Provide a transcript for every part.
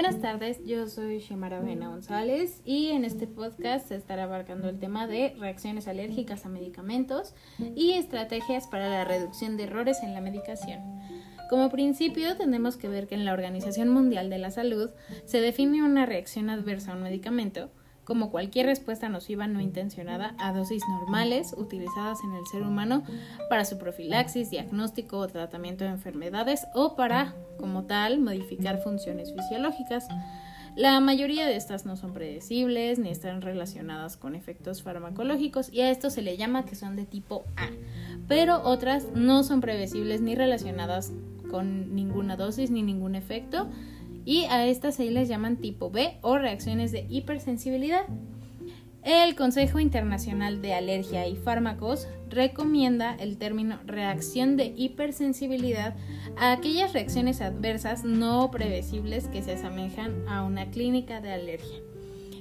Buenas tardes, yo soy Shemara Vena González y en este podcast se estará abarcando el tema de reacciones alérgicas a medicamentos y estrategias para la reducción de errores en la medicación. Como principio, tenemos que ver que en la Organización Mundial de la Salud se define una reacción adversa a un medicamento como cualquier respuesta nociva no intencionada a dosis normales utilizadas en el ser humano para su profilaxis, diagnóstico o tratamiento de enfermedades o para, como tal, modificar funciones fisiológicas. La mayoría de estas no son predecibles ni están relacionadas con efectos farmacológicos y a esto se le llama que son de tipo A, pero otras no son predecibles ni relacionadas con ninguna dosis ni ningún efecto y a estas se les llaman tipo B o reacciones de hipersensibilidad. El Consejo Internacional de Alergia y Fármacos recomienda el término reacción de hipersensibilidad a aquellas reacciones adversas no previsibles que se asemejan a una clínica de alergia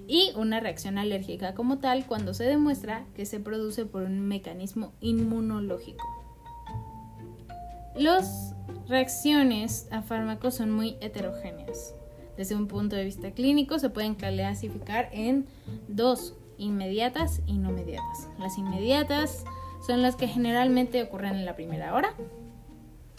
y una reacción alérgica como tal cuando se demuestra que se produce por un mecanismo inmunológico. Los reacciones a fármacos son muy heterogéneas. Desde un punto de vista clínico se pueden clasificar en dos, inmediatas y no inmediatas. Las inmediatas son las que generalmente ocurren en la primera hora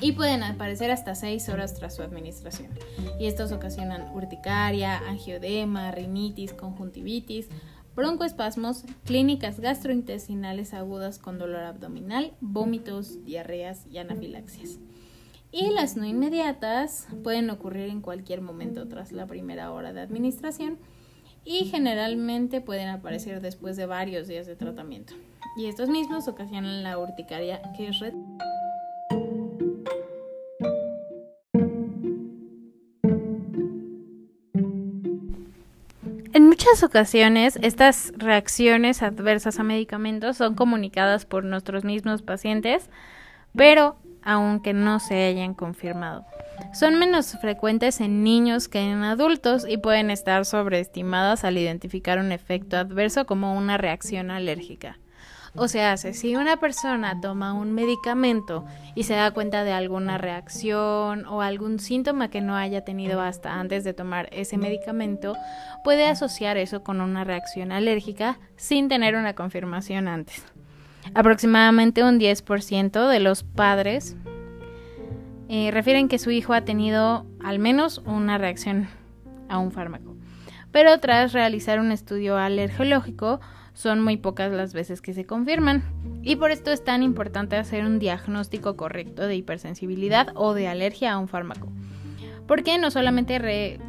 y pueden aparecer hasta 6 horas tras su administración. Y estos ocasionan urticaria, angiodema, rinitis, conjuntivitis, broncoespasmos, clínicas gastrointestinales agudas con dolor abdominal, vómitos, diarreas y anafilaxias. Y las no inmediatas pueden ocurrir en cualquier momento tras la primera hora de administración y generalmente pueden aparecer después de varios días de tratamiento. Y estos mismos ocasionan la urticaria que es red. En muchas ocasiones, estas reacciones adversas a medicamentos son comunicadas por nuestros mismos pacientes, pero aunque no se hayan confirmado. Son menos frecuentes en niños que en adultos y pueden estar sobreestimadas al identificar un efecto adverso como una reacción alérgica. O sea, si una persona toma un medicamento y se da cuenta de alguna reacción o algún síntoma que no haya tenido hasta antes de tomar ese medicamento, puede asociar eso con una reacción alérgica sin tener una confirmación antes. Aproximadamente un 10% de los padres eh, refieren que su hijo ha tenido al menos una reacción a un fármaco. Pero tras realizar un estudio alergológico, son muy pocas las veces que se confirman. Y por esto es tan importante hacer un diagnóstico correcto de hipersensibilidad o de alergia a un fármaco. Porque no solamente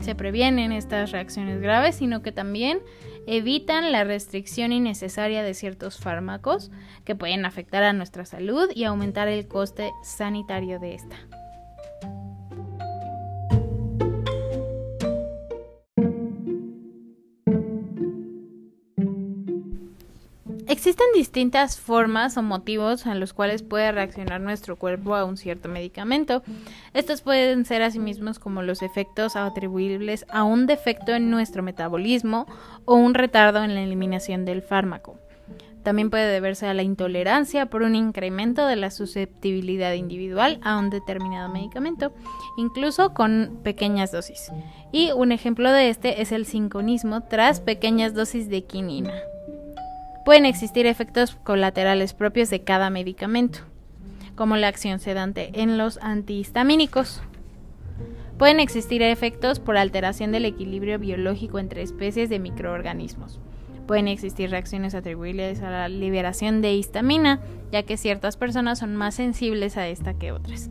se previenen estas reacciones graves, sino que también evitan la restricción innecesaria de ciertos fármacos que pueden afectar a nuestra salud y aumentar el coste sanitario de esta. Existen distintas formas o motivos en los cuales puede reaccionar nuestro cuerpo a un cierto medicamento. Estos pueden ser asimismo como los efectos atribuibles a un defecto en nuestro metabolismo o un retardo en la eliminación del fármaco. También puede deberse a la intolerancia por un incremento de la susceptibilidad individual a un determinado medicamento, incluso con pequeñas dosis. Y un ejemplo de este es el sinconismo tras pequeñas dosis de quinina. Pueden existir efectos colaterales propios de cada medicamento, como la acción sedante en los antihistamínicos. Pueden existir efectos por alteración del equilibrio biológico entre especies de microorganismos. Pueden existir reacciones atribuibles a la liberación de histamina, ya que ciertas personas son más sensibles a esta que otras.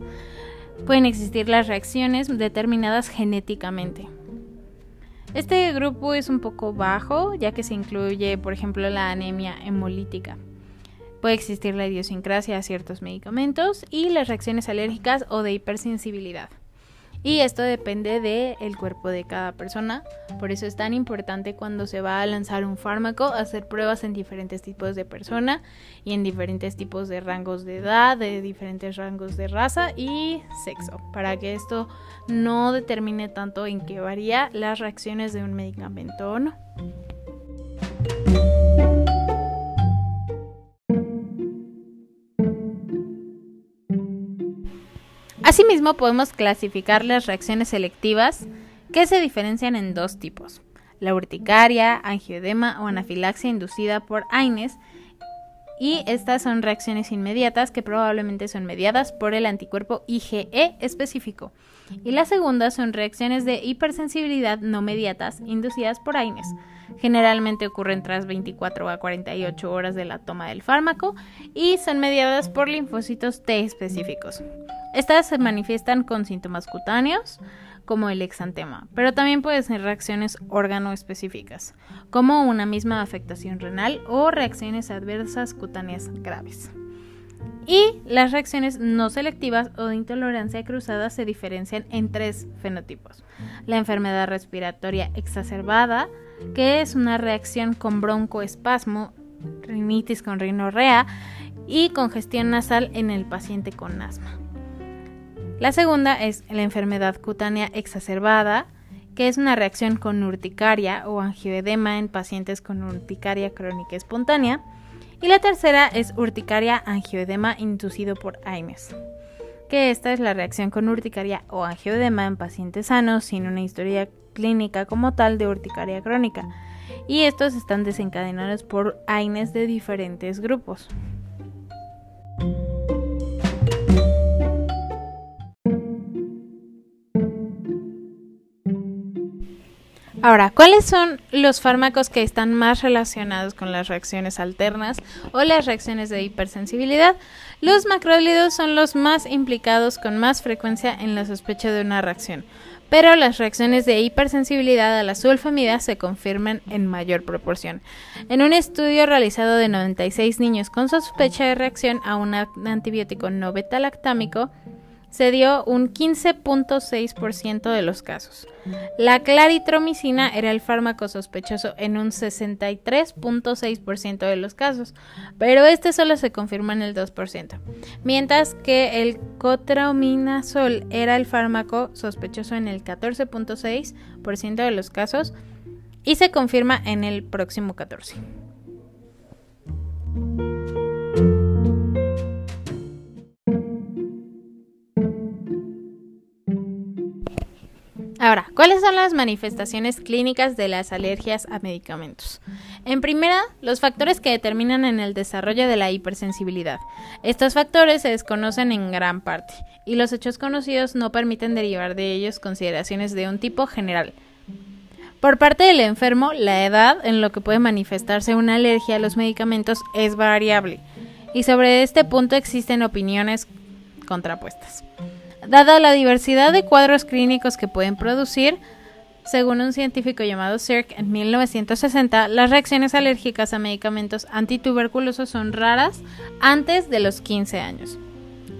Pueden existir las reacciones determinadas genéticamente. Este grupo es un poco bajo, ya que se incluye, por ejemplo, la anemia hemolítica. Puede existir la idiosincrasia a ciertos medicamentos y las reacciones alérgicas o de hipersensibilidad y esto depende del cuerpo de cada persona. Por eso es tan importante cuando se va a lanzar un fármaco hacer pruebas en diferentes tipos de persona y en diferentes tipos de rangos de edad, de diferentes rangos de raza y sexo, para que esto no determine tanto en qué varía las reacciones de un medicamento o no. Asimismo, podemos clasificar las reacciones selectivas, que se diferencian en dos tipos, la urticaria, angioedema o anafilaxia inducida por AINES, y estas son reacciones inmediatas que probablemente son mediadas por el anticuerpo IgE específico. Y la segunda son reacciones de hipersensibilidad no mediatas inducidas por AINES. Generalmente ocurren tras 24 a 48 horas de la toma del fármaco y son mediadas por linfocitos T específicos. Estas se manifiestan con síntomas cutáneos, como el exantema, pero también pueden ser reacciones órgano específicas, como una misma afectación renal o reacciones adversas cutáneas graves. Y las reacciones no selectivas o de intolerancia cruzada se diferencian en tres fenotipos. La enfermedad respiratoria exacerbada, que es una reacción con broncoespasmo, rinitis con rinorrea y congestión nasal en el paciente con asma. La segunda es la enfermedad cutánea exacerbada, que es una reacción con urticaria o angioedema en pacientes con urticaria crónica espontánea. Y la tercera es urticaria angioedema inducido por AIMES, que esta es la reacción con urticaria o angioedema en pacientes sanos sin una historia clínica como tal de urticaria crónica. Y estos están desencadenados por AINES de diferentes grupos. Ahora, ¿cuáles son los fármacos que están más relacionados con las reacciones alternas o las reacciones de hipersensibilidad? Los macrólidos son los más implicados con más frecuencia en la sospecha de una reacción, pero las reacciones de hipersensibilidad a la sulfamida se confirman en mayor proporción. En un estudio realizado de 96 niños con sospecha de reacción a un antibiótico no betalactámico, se dio un 15.6% de los casos. La claritromicina era el fármaco sospechoso en un 63.6% de los casos, pero este solo se confirma en el 2%, mientras que el cotrominazol era el fármaco sospechoso en el 14.6% de los casos y se confirma en el próximo 14%. Ahora, ¿cuáles son las manifestaciones clínicas de las alergias a medicamentos? En primera, los factores que determinan en el desarrollo de la hipersensibilidad. Estos factores se desconocen en gran parte, y los hechos conocidos no permiten derivar de ellos consideraciones de un tipo general. Por parte del enfermo, la edad en lo que puede manifestarse una alergia a los medicamentos es variable, y sobre este punto existen opiniones contrapuestas. Dada la diversidad de cuadros clínicos que pueden producir, según un científico llamado Sirk en 1960, las reacciones alérgicas a medicamentos antituberculosos son raras antes de los 15 años.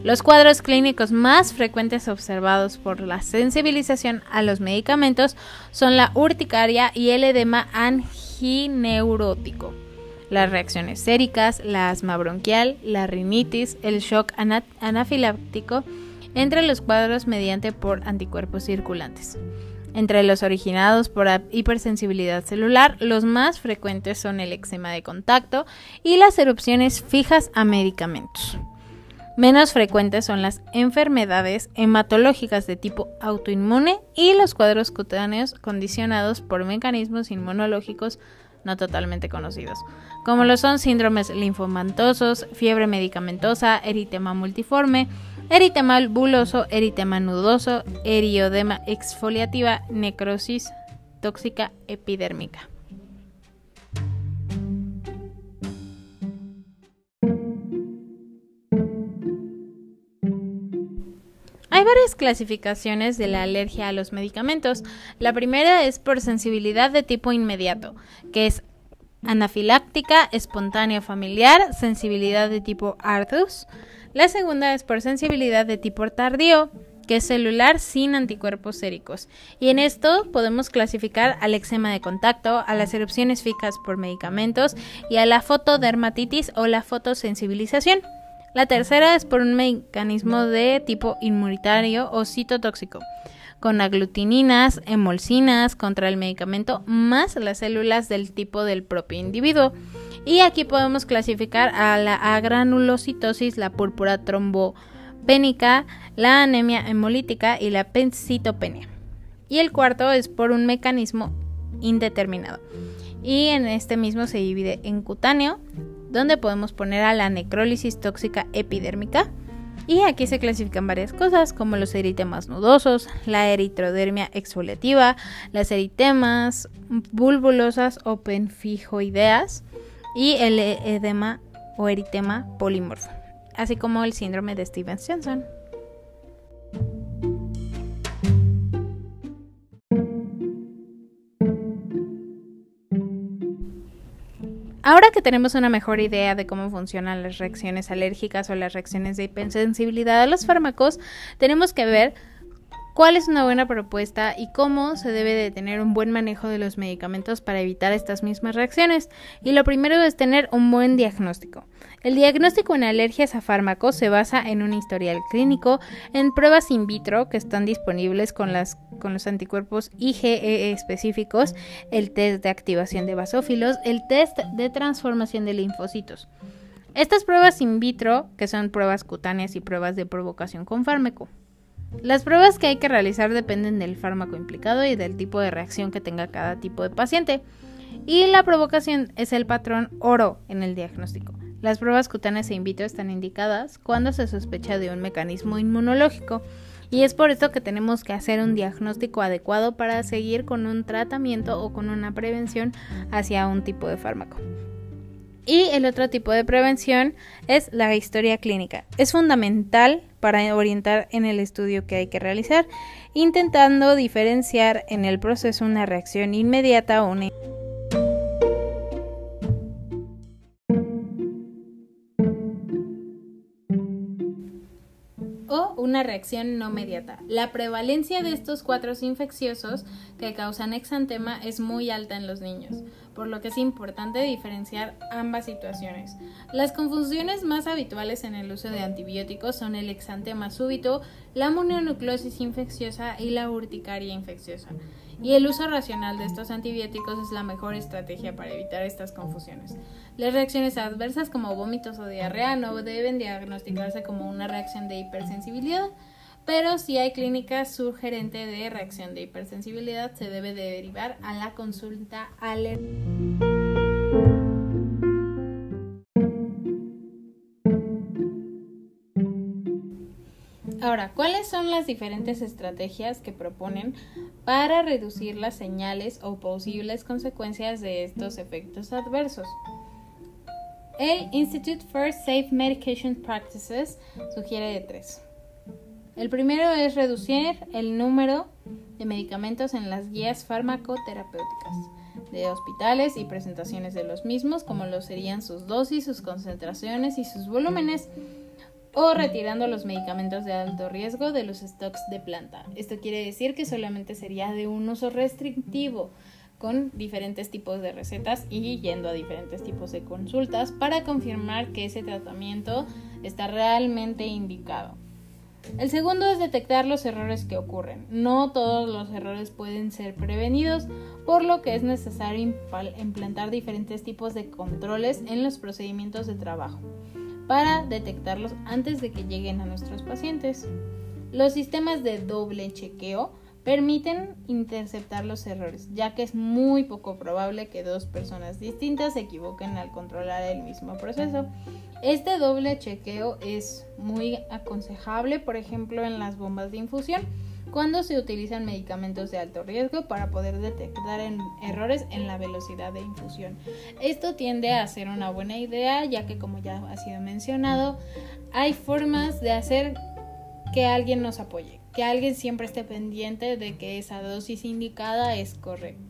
Los cuadros clínicos más frecuentes observados por la sensibilización a los medicamentos son la urticaria y el edema angineurótico, las reacciones séricas, la asma bronquial, la rinitis, el shock anafiláctico, entre los cuadros mediante por anticuerpos circulantes. Entre los originados por hipersensibilidad celular, los más frecuentes son el eczema de contacto y las erupciones fijas a medicamentos. Menos frecuentes son las enfermedades hematológicas de tipo autoinmune y los cuadros cutáneos condicionados por mecanismos inmunológicos no totalmente conocidos, como lo son síndromes linfomantosos, fiebre medicamentosa, eritema multiforme, eritema buloso, eritema nudoso, eriodema exfoliativa, necrosis tóxica epidérmica. Varias clasificaciones de la alergia a los medicamentos. La primera es por sensibilidad de tipo inmediato, que es anafiláctica, espontánea familiar, sensibilidad de tipo Arthus. La segunda es por sensibilidad de tipo tardío, que es celular sin anticuerpos séricos. Y en esto podemos clasificar al eczema de contacto, a las erupciones fijas por medicamentos y a la fotodermatitis o la fotosensibilización. La tercera es por un mecanismo de tipo inmunitario o citotóxico, con aglutininas, emulsinas contra el medicamento más las células del tipo del propio individuo. Y aquí podemos clasificar a la agranulocitosis, la púrpura trombopénica, la anemia hemolítica y la pencitopenia. Y el cuarto es por un mecanismo indeterminado. Y en este mismo se divide en cutáneo, donde podemos poner a la necrólisis tóxica epidérmica. Y aquí se clasifican varias cosas, como los eritemas nudosos, la eritrodermia exfoliativa, las eritemas bulbulosas o penfijoideas y el edema o eritema polimorfo, así como el síndrome de Stevens-Johnson. Ahora que tenemos una mejor idea de cómo funcionan las reacciones alérgicas o las reacciones de hipersensibilidad a los fármacos, tenemos que ver cuál es una buena propuesta y cómo se debe de tener un buen manejo de los medicamentos para evitar estas mismas reacciones. Y lo primero es tener un buen diagnóstico. El diagnóstico en alergias a fármacos se basa en un historial clínico, en pruebas in vitro que están disponibles con, con los anticuerpos IgE específicos, el test de activación de basófilos, el test de transformación de linfocitos. Estas pruebas in vitro, que son pruebas cutáneas y pruebas de provocación con fármaco. Las pruebas que hay que realizar dependen del fármaco implicado y del tipo de reacción que tenga cada tipo de paciente. Y la provocación es el patrón oro en el diagnóstico. Las pruebas cutáneas e in vitro están indicadas cuando se sospecha de un mecanismo inmunológico y es por esto que tenemos que hacer un diagnóstico adecuado para seguir con un tratamiento o con una prevención hacia un tipo de fármaco. Y el otro tipo de prevención es la historia clínica. Es fundamental para orientar en el estudio que hay que realizar, intentando diferenciar en el proceso una reacción inmediata o una una reacción no mediata. La prevalencia de estos cuatro infecciosos que causan exantema es muy alta en los niños por lo que es importante diferenciar ambas situaciones. Las confusiones más habituales en el uso de antibióticos son el exantema súbito, la mononucleosis infecciosa y la urticaria infecciosa. Y el uso racional de estos antibióticos es la mejor estrategia para evitar estas confusiones. Las reacciones adversas como vómitos o diarrea no deben diagnosticarse como una reacción de hipersensibilidad, pero si hay clínica sugerente de reacción de hipersensibilidad, se debe de derivar a la consulta alérgica. Ahora, ¿cuáles son las diferentes estrategias que proponen para reducir las señales o posibles consecuencias de estos efectos adversos? El Institute for Safe Medication Practices sugiere de tres. El primero es reducir el número de medicamentos en las guías farmacoterapéuticas de hospitales y presentaciones de los mismos, como lo serían sus dosis, sus concentraciones y sus volúmenes, o retirando los medicamentos de alto riesgo de los stocks de planta. Esto quiere decir que solamente sería de un uso restrictivo con diferentes tipos de recetas y yendo a diferentes tipos de consultas para confirmar que ese tratamiento está realmente indicado. El segundo es detectar los errores que ocurren. No todos los errores pueden ser prevenidos, por lo que es necesario implantar diferentes tipos de controles en los procedimientos de trabajo para detectarlos antes de que lleguen a nuestros pacientes. Los sistemas de doble chequeo permiten interceptar los errores, ya que es muy poco probable que dos personas distintas se equivoquen al controlar el mismo proceso. Este doble chequeo es muy aconsejable, por ejemplo, en las bombas de infusión, cuando se utilizan medicamentos de alto riesgo para poder detectar errores en la velocidad de infusión. Esto tiende a ser una buena idea, ya que como ya ha sido mencionado, hay formas de hacer que alguien nos apoye, que alguien siempre esté pendiente de que esa dosis indicada es correcta.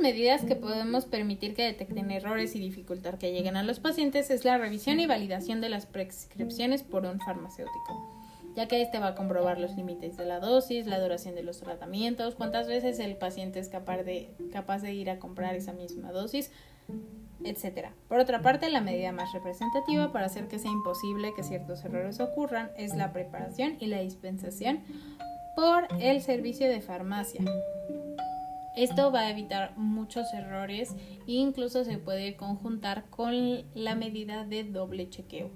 Medidas que podemos permitir que detecten errores y dificultar que lleguen a los pacientes es la revisión y validación de las prescripciones por un farmacéutico, ya que este va a comprobar los límites de la dosis, la duración de los tratamientos, cuántas veces el paciente es capaz de, capaz de ir a comprar esa misma dosis, etc. Por otra parte, la medida más representativa para hacer que sea imposible que ciertos errores ocurran es la preparación y la dispensación por el servicio de farmacia Esto va a evitar muchos errores e incluso se puede conjuntar con la medida de doble chequeo,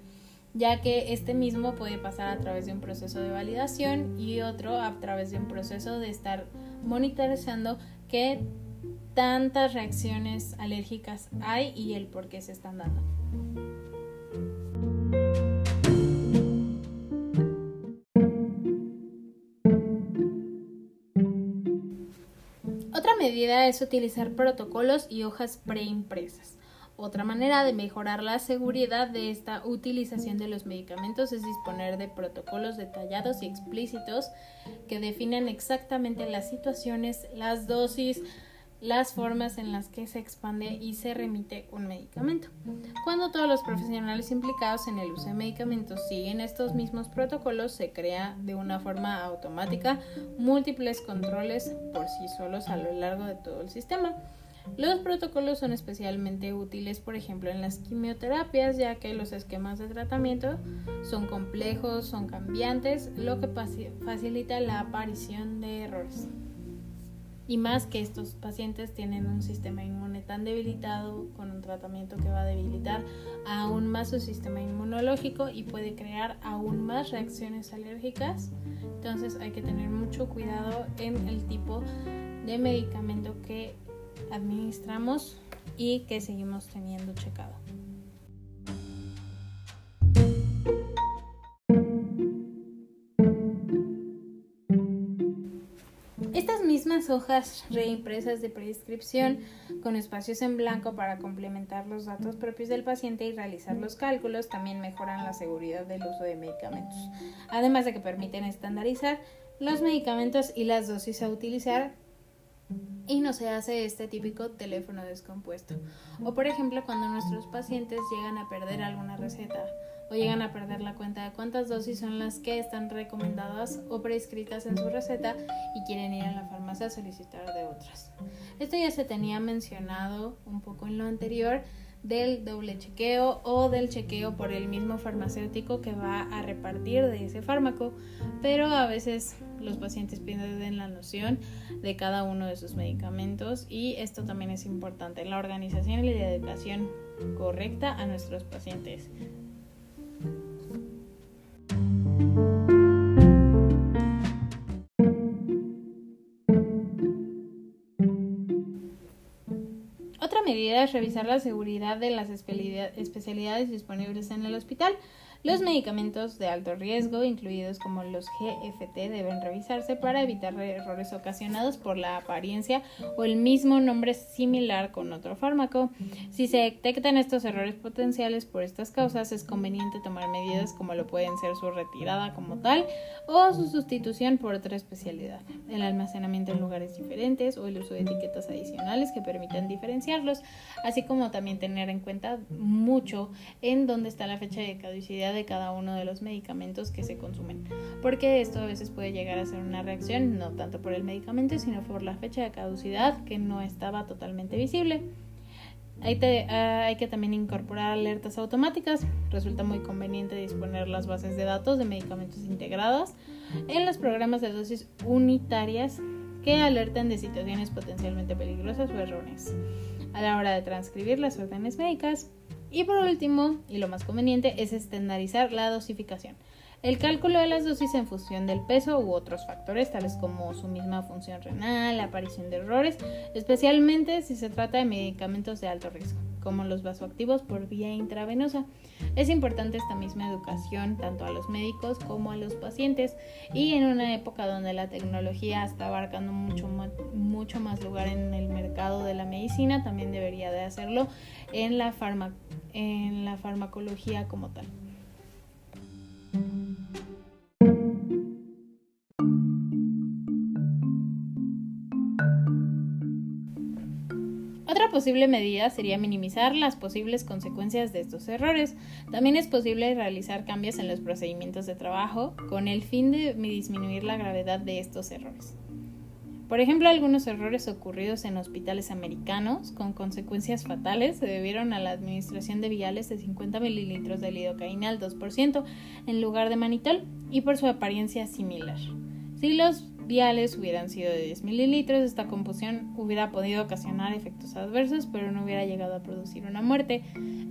ya que este mismo puede pasar a través de un proceso de validación y otro a través de un proceso de estar monitorizando qué tantas reacciones alérgicas hay y el por qué se están dando. Medida es utilizar protocolos y hojas preimpresas. Otra manera de mejorar la seguridad de esta utilización de los medicamentos es disponer de protocolos detallados y explícitos que definen exactamente las situaciones, las dosis, las formas en las que se expande y se remite un medicamento. Cuando todos los profesionales implicados en el uso de medicamentos siguen estos mismos protocolos, se crea de una forma automática múltiples controles por sí solos a lo largo de todo el sistema. Los protocolos son especialmente útiles, por ejemplo, en las quimioterapias, ya que los esquemas de tratamiento son complejos, son cambiantes, lo que facilita la aparición de errores y más que estos pacientes tienen un sistema inmune tan debilitado con un tratamiento que va a debilitar aún más su sistema inmunológico y puede crear aún más reacciones alérgicas. Entonces hay que tener mucho cuidado en el tipo de medicamento que administramos y que seguimos teniendo checado. Hojas reimpresas de prescripción con espacios en blanco para complementar los datos propios del paciente y realizar los cálculos también mejoran la seguridad del uso de medicamentos, además de que permiten estandarizar los medicamentos y las dosis a utilizar y no se hace este típico teléfono descompuesto. O por ejemplo cuando nuestros pacientes llegan a perder alguna receta o llegan a perder la cuenta de cuántas dosis son las que están recomendadas o prescritas en su receta y quieren ir a la farmacia a solicitar de otras. Esto ya se tenía mencionado un poco en lo anterior del doble chequeo o del chequeo por el mismo farmacéutico que va a repartir de ese fármaco, pero a veces los pacientes pierden la noción de cada uno de sus medicamentos y esto también es importante, la organización y la dedicación correcta a nuestros pacientes. Otra medida es revisar la seguridad de las especialidades disponibles en el hospital. Los medicamentos de alto riesgo, incluidos como los GFT, deben revisarse para evitar errores ocasionados por la apariencia o el mismo nombre similar con otro fármaco. Si se detectan estos errores potenciales por estas causas, es conveniente tomar medidas como lo pueden ser su retirada como tal o su sustitución por otra especialidad, el almacenamiento en lugares diferentes o el uso de etiquetas adicionales que permitan diferenciarlos, así como también tener en cuenta mucho en dónde está la fecha de caducidad de cada uno de los medicamentos que se consumen, porque esto a veces puede llegar a ser una reacción no tanto por el medicamento, sino por la fecha de caducidad que no estaba totalmente visible. Hay, ah, hay, que también incorporar alertas automáticas. Resulta muy conveniente disponer las bases de datos de medicamentos integradas en los programas de dosis unitarias que alerten de situaciones potencialmente peligrosas o erróneas. A la hora de transcribir las órdenes médicas, y por último, y lo más conveniente, es estandarizar la dosificación. El cálculo de las dosis en función del peso u otros factores, tales como su misma función renal, la aparición de errores, especialmente si se trata de medicamentos de alto riesgo, como los vasoactivos por vía intravenosa. Es importante esta misma educación tanto a los médicos como a los pacientes y en una época donde la tecnología está abarcando mucho, mucho más lugar en el mercado de la medicina, también debería de hacerlo en la, en la farmacología como tal. Posible medida sería minimizar las posibles consecuencias de estos errores. También es posible realizar cambios en los procedimientos de trabajo con el fin de disminuir la gravedad de estos errores. Por ejemplo, algunos errores ocurridos en hospitales americanos con consecuencias fatales se debieron a la administración de viales de 50 mililitros de lidocaína al 2% en lugar de manitol y por su apariencia similar. Si los viales hubieran sido de 10 mililitros, esta composición hubiera podido ocasionar efectos adversos, pero no hubiera llegado a producir una muerte.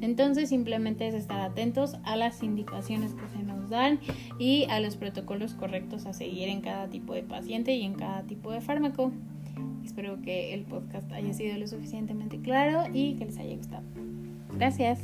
Entonces simplemente es estar atentos a las indicaciones que se nos dan y a los protocolos correctos a seguir en cada tipo de paciente y en cada tipo de fármaco. Espero que el podcast haya sido lo suficientemente claro y que les haya gustado. Gracias.